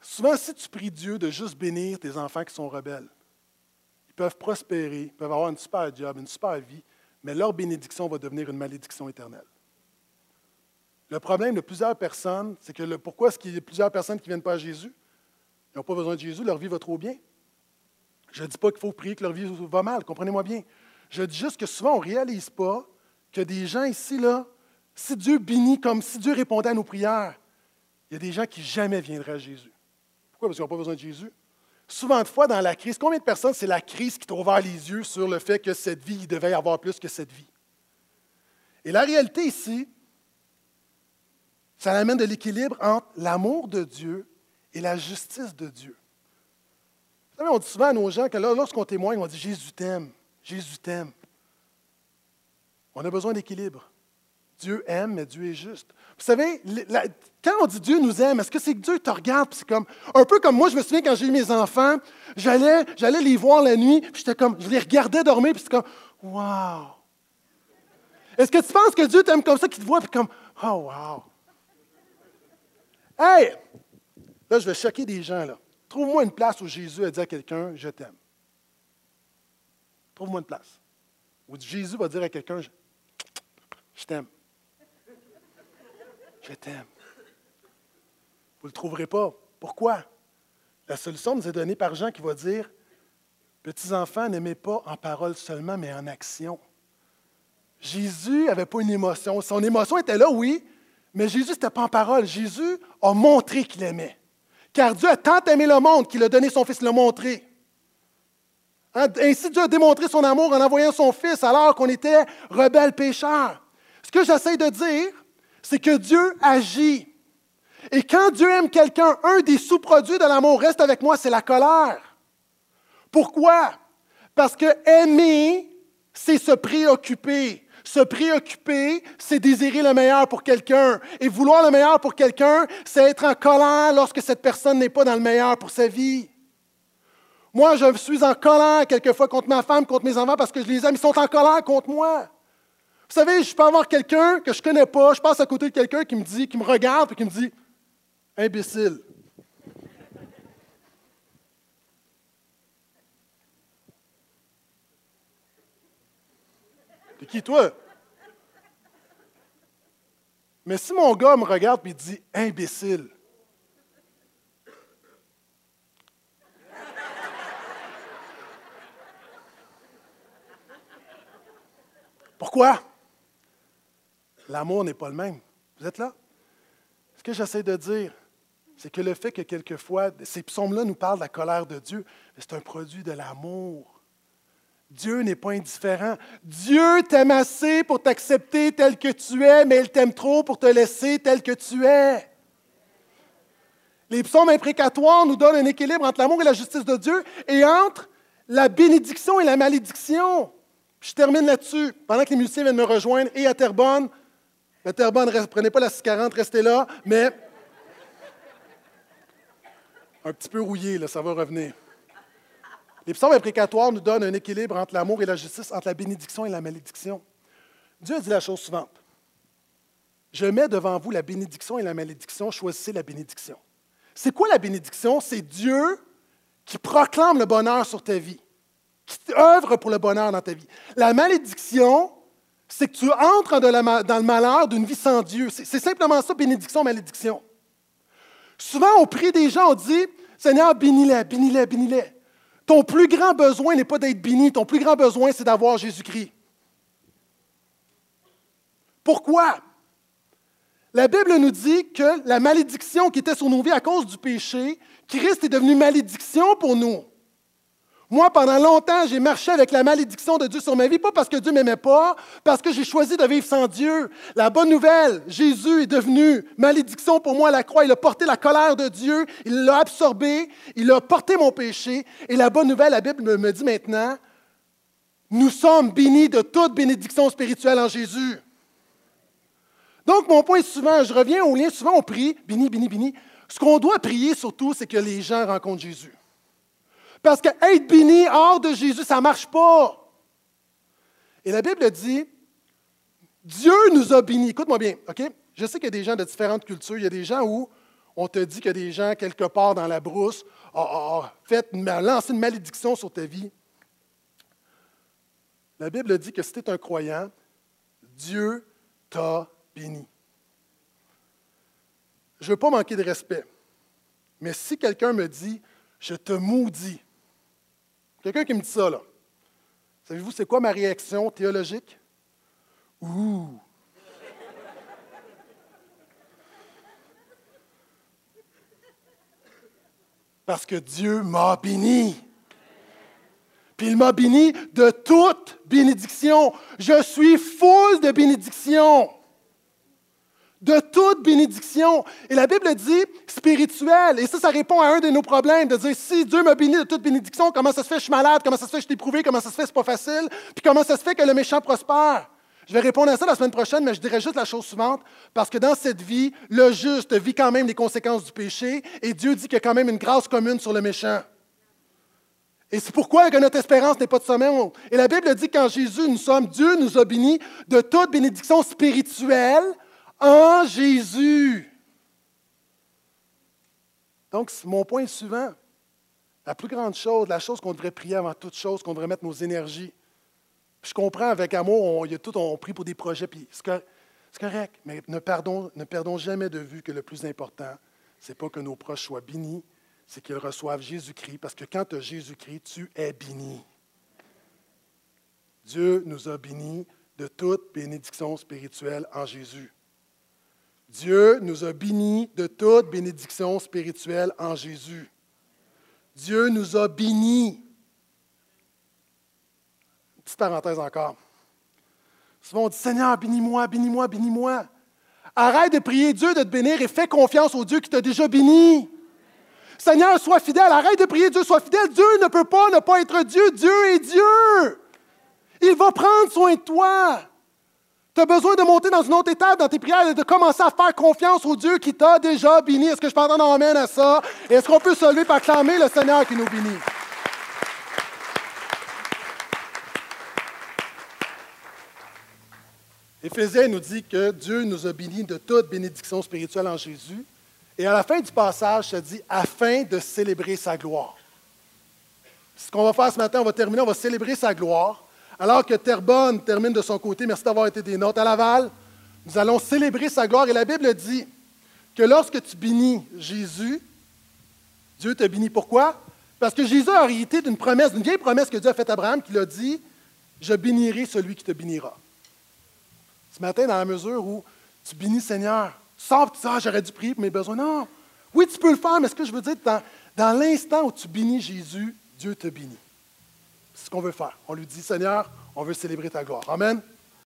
Souvent, si tu pries Dieu de juste bénir tes enfants qui sont rebelles, ils peuvent prospérer, ils peuvent avoir une super job, une super vie, mais leur bénédiction va devenir une malédiction éternelle. Le problème de plusieurs personnes, c'est que pourquoi est-ce qu'il y a plusieurs personnes qui ne viennent pas à Jésus? N'ont pas besoin de Jésus, leur vie va trop bien. Je ne dis pas qu'il faut prier que leur vie va mal, comprenez-moi bien. Je dis juste que souvent, on ne réalise pas que des gens ici, là, si Dieu bénit comme si Dieu répondait à nos prières, il y a des gens qui jamais viendraient à Jésus. Pourquoi? Parce qu'ils n'ont pas besoin de Jésus. Souvent de fois, dans la crise, combien de personnes, c'est la crise qui t'a ouvert les yeux sur le fait que cette vie, il devait y avoir plus que cette vie? Et la réalité ici, ça amène de l'équilibre entre l'amour de Dieu et la justice de Dieu. Vous savez, on dit souvent à nos gens que lorsqu'on témoigne, on dit Jésus t'aime, Jésus t'aime. On a besoin d'équilibre. Dieu aime, mais Dieu est juste. Vous savez, quand on dit Dieu nous aime, est-ce que c'est que Dieu te regarde? C'est comme, un peu comme moi, je me souviens quand j'ai eu mes enfants, j'allais, j'allais les voir la nuit, puis j'étais comme, je les regardais dormir, puis c'est comme, wow! Est-ce que tu penses que Dieu t'aime comme ça, qu'il te voit, puis comme, oh wow! Hey! Là, je vais choquer des gens. Trouve-moi une place où Jésus a dit à quelqu'un, je t'aime. Trouve-moi une place. Où Jésus va dire à quelqu'un, je t'aime. Je t'aime. Vous ne le trouverez pas. Pourquoi? La solution nous est donnée par Jean qui va dire Petits enfants, n'aimez pas en parole seulement, mais en action. Jésus n'avait pas une émotion. Son émotion était là, oui, mais Jésus, n'était pas en parole. Jésus a montré qu'il aimait. Car Dieu a tant aimé le monde qu'il a donné son Fils, le montrer. Hein, ainsi, Dieu a démontré son amour en envoyant son Fils alors qu'on était rebelles pécheurs. Ce que j'essaie de dire, c'est que Dieu agit. Et quand Dieu aime quelqu'un, un des sous-produits de l'amour, reste avec moi, c'est la colère. Pourquoi? Parce que aimer, c'est se préoccuper. Se préoccuper, c'est désirer le meilleur pour quelqu'un. Et vouloir le meilleur pour quelqu'un, c'est être en colère lorsque cette personne n'est pas dans le meilleur pour sa vie. Moi, je suis en colère quelquefois contre ma femme, contre mes enfants, parce que je les aime. Ils sont en colère contre moi. Vous savez, je peux avoir quelqu'un que je ne connais pas, je passe à côté de quelqu'un qui me dit, qui me regarde et qui me dit imbécile. Qui, toi? Mais si mon gars me regarde et dit imbécile, Pourquoi? L'amour n'est pas le même. Vous êtes là? Ce que j'essaie de dire, c'est que le fait que quelquefois, ces psaumes-là nous parlent de la colère de Dieu, c'est un produit de l'amour. Dieu n'est pas indifférent. Dieu t'aime assez pour t'accepter tel que tu es, mais il t'aime trop pour te laisser tel que tu es. Les psaumes imprécatoires nous donnent un équilibre entre l'amour et la justice de Dieu et entre la bénédiction et la malédiction. je termine là-dessus. Pendant que les musiciens viennent me rejoindre, et à Terrebonne, à Terrebonne, prenez pas la 640, restez là, mais un petit peu rouillé, là, ça va revenir. Les psaumes nous donnent un équilibre entre l'amour et la justice, entre la bénédiction et la malédiction. Dieu dit la chose suivante. Je mets devant vous la bénédiction et la malédiction, choisissez la bénédiction. C'est quoi la bénédiction? C'est Dieu qui proclame le bonheur sur ta vie, qui œuvre pour le bonheur dans ta vie. La malédiction, c'est que tu entres dans le malheur d'une vie sans Dieu. C'est simplement ça, bénédiction, malédiction. Souvent, on prie des gens, on dit, Seigneur, bénis-les, bénis-les, bénis-les. Ton plus grand besoin n'est pas d'être béni, ton plus grand besoin, c'est d'avoir Jésus-Christ. Pourquoi? La Bible nous dit que la malédiction qui était sur nos vies à cause du péché, Christ est devenu malédiction pour nous. Moi, pendant longtemps, j'ai marché avec la malédiction de Dieu sur ma vie, pas parce que Dieu m'aimait pas, parce que j'ai choisi de vivre sans Dieu. La bonne nouvelle, Jésus est devenu malédiction pour moi à la croix. Il a porté la colère de Dieu, il l'a absorbé, il a porté mon péché. Et la bonne nouvelle, la Bible me dit maintenant, nous sommes bénis de toute bénédiction spirituelle en Jésus. Donc, mon point souvent, je reviens au lien, souvent on prie, béni, béni, béni. Ce qu'on doit prier surtout, c'est que les gens rencontrent Jésus. Parce que être béni hors de Jésus, ça ne marche pas. Et la Bible dit, Dieu nous a bénis. Écoute-moi bien, OK? Je sais qu'il y a des gens de différentes cultures. Il y a des gens où on te dit a des gens quelque part dans la brousse ont fait lancé une malédiction sur ta vie. La Bible dit que si tu es un croyant, Dieu t'a béni. Je ne veux pas manquer de respect, mais si quelqu'un me dit, je te maudis, Quelqu'un qui me dit ça, là. Savez-vous, c'est quoi ma réaction théologique? Ouh! Parce que Dieu m'a béni. Puis il m'a béni de toute bénédiction. Je suis full de bénédiction de toute bénédiction. Et la Bible dit spirituelle. Et ça, ça répond à un de nos problèmes, de dire, si Dieu m'a béni de toute bénédiction, comment ça se fait que je suis malade, comment ça se fait que je suis éprouvé, comment ça se fait que ce n'est pas facile, puis comment ça se fait que le méchant prospère? Je vais répondre à ça la semaine prochaine, mais je dirais juste la chose suivante, parce que dans cette vie, le juste vit quand même les conséquences du péché, et Dieu dit qu'il y a quand même une grâce commune sur le méchant. Et c'est pourquoi que notre espérance n'est pas de sommeil. Et la Bible dit qu'en Jésus, nous sommes, Dieu nous a bénis de toute bénédiction spirituelle en Jésus. Donc, mon point est suivant. La plus grande chose, la chose qu'on devrait prier avant toute chose, qu'on devrait mettre nos énergies. je comprends avec amour, on, y a tout, on prie pour des projets, puis c'est correct, mais ne perdons, ne perdons jamais de vue que le plus important, ce n'est pas que nos proches soient bénis, c'est qu'ils reçoivent Jésus-Christ, parce que quand tu as Jésus-Christ, tu es béni. Dieu nous a bénis de toute bénédiction spirituelle en Jésus. Dieu nous a bénis de toute bénédiction spirituelle en Jésus. Dieu nous a bénis. Petite parenthèse encore. Souvent on dit Seigneur, bénis-moi, bénis-moi, bénis-moi. Arrête de prier Dieu de te bénir et fais confiance au Dieu qui t'a déjà béni. Seigneur, sois fidèle. Arrête de prier Dieu, sois fidèle. Dieu ne peut pas ne pas être Dieu. Dieu est Dieu. Il va prendre soin de toi. Tu as besoin de monter dans une autre étape dans tes prières et de commencer à faire confiance au Dieu qui t'a déjà béni. Est-ce que je peux entendre amène à ça? Est-ce qu'on peut se lever pour acclamer le Seigneur qui nous bénit? Éphésiens nous dit que Dieu nous a bénis de toute bénédiction spirituelle en Jésus. Et à la fin du passage, ça dit afin de célébrer sa gloire. Ce qu'on va faire ce matin, on va terminer, on va célébrer sa gloire. Alors que Terrebonne termine de son côté, merci d'avoir été des notes à Laval, nous allons célébrer sa gloire. Et la Bible dit que lorsque tu bénis Jésus, Dieu te bénit. Pourquoi? Parce que Jésus a hérité d'une promesse, d'une vieille promesse que Dieu a faite à Abraham, qui a dit Je bénirai celui qui te bénira. Ce matin, dans la mesure où tu bénis Seigneur, sors, tu ah, j'aurais dû prier pour mes besoins. Non. Oui, tu peux le faire, mais ce que je veux dire, dans l'instant où tu bénis Jésus, Dieu te bénit. Ce qu'on veut faire. On lui dit, Seigneur, on veut célébrer ta gloire. Amen.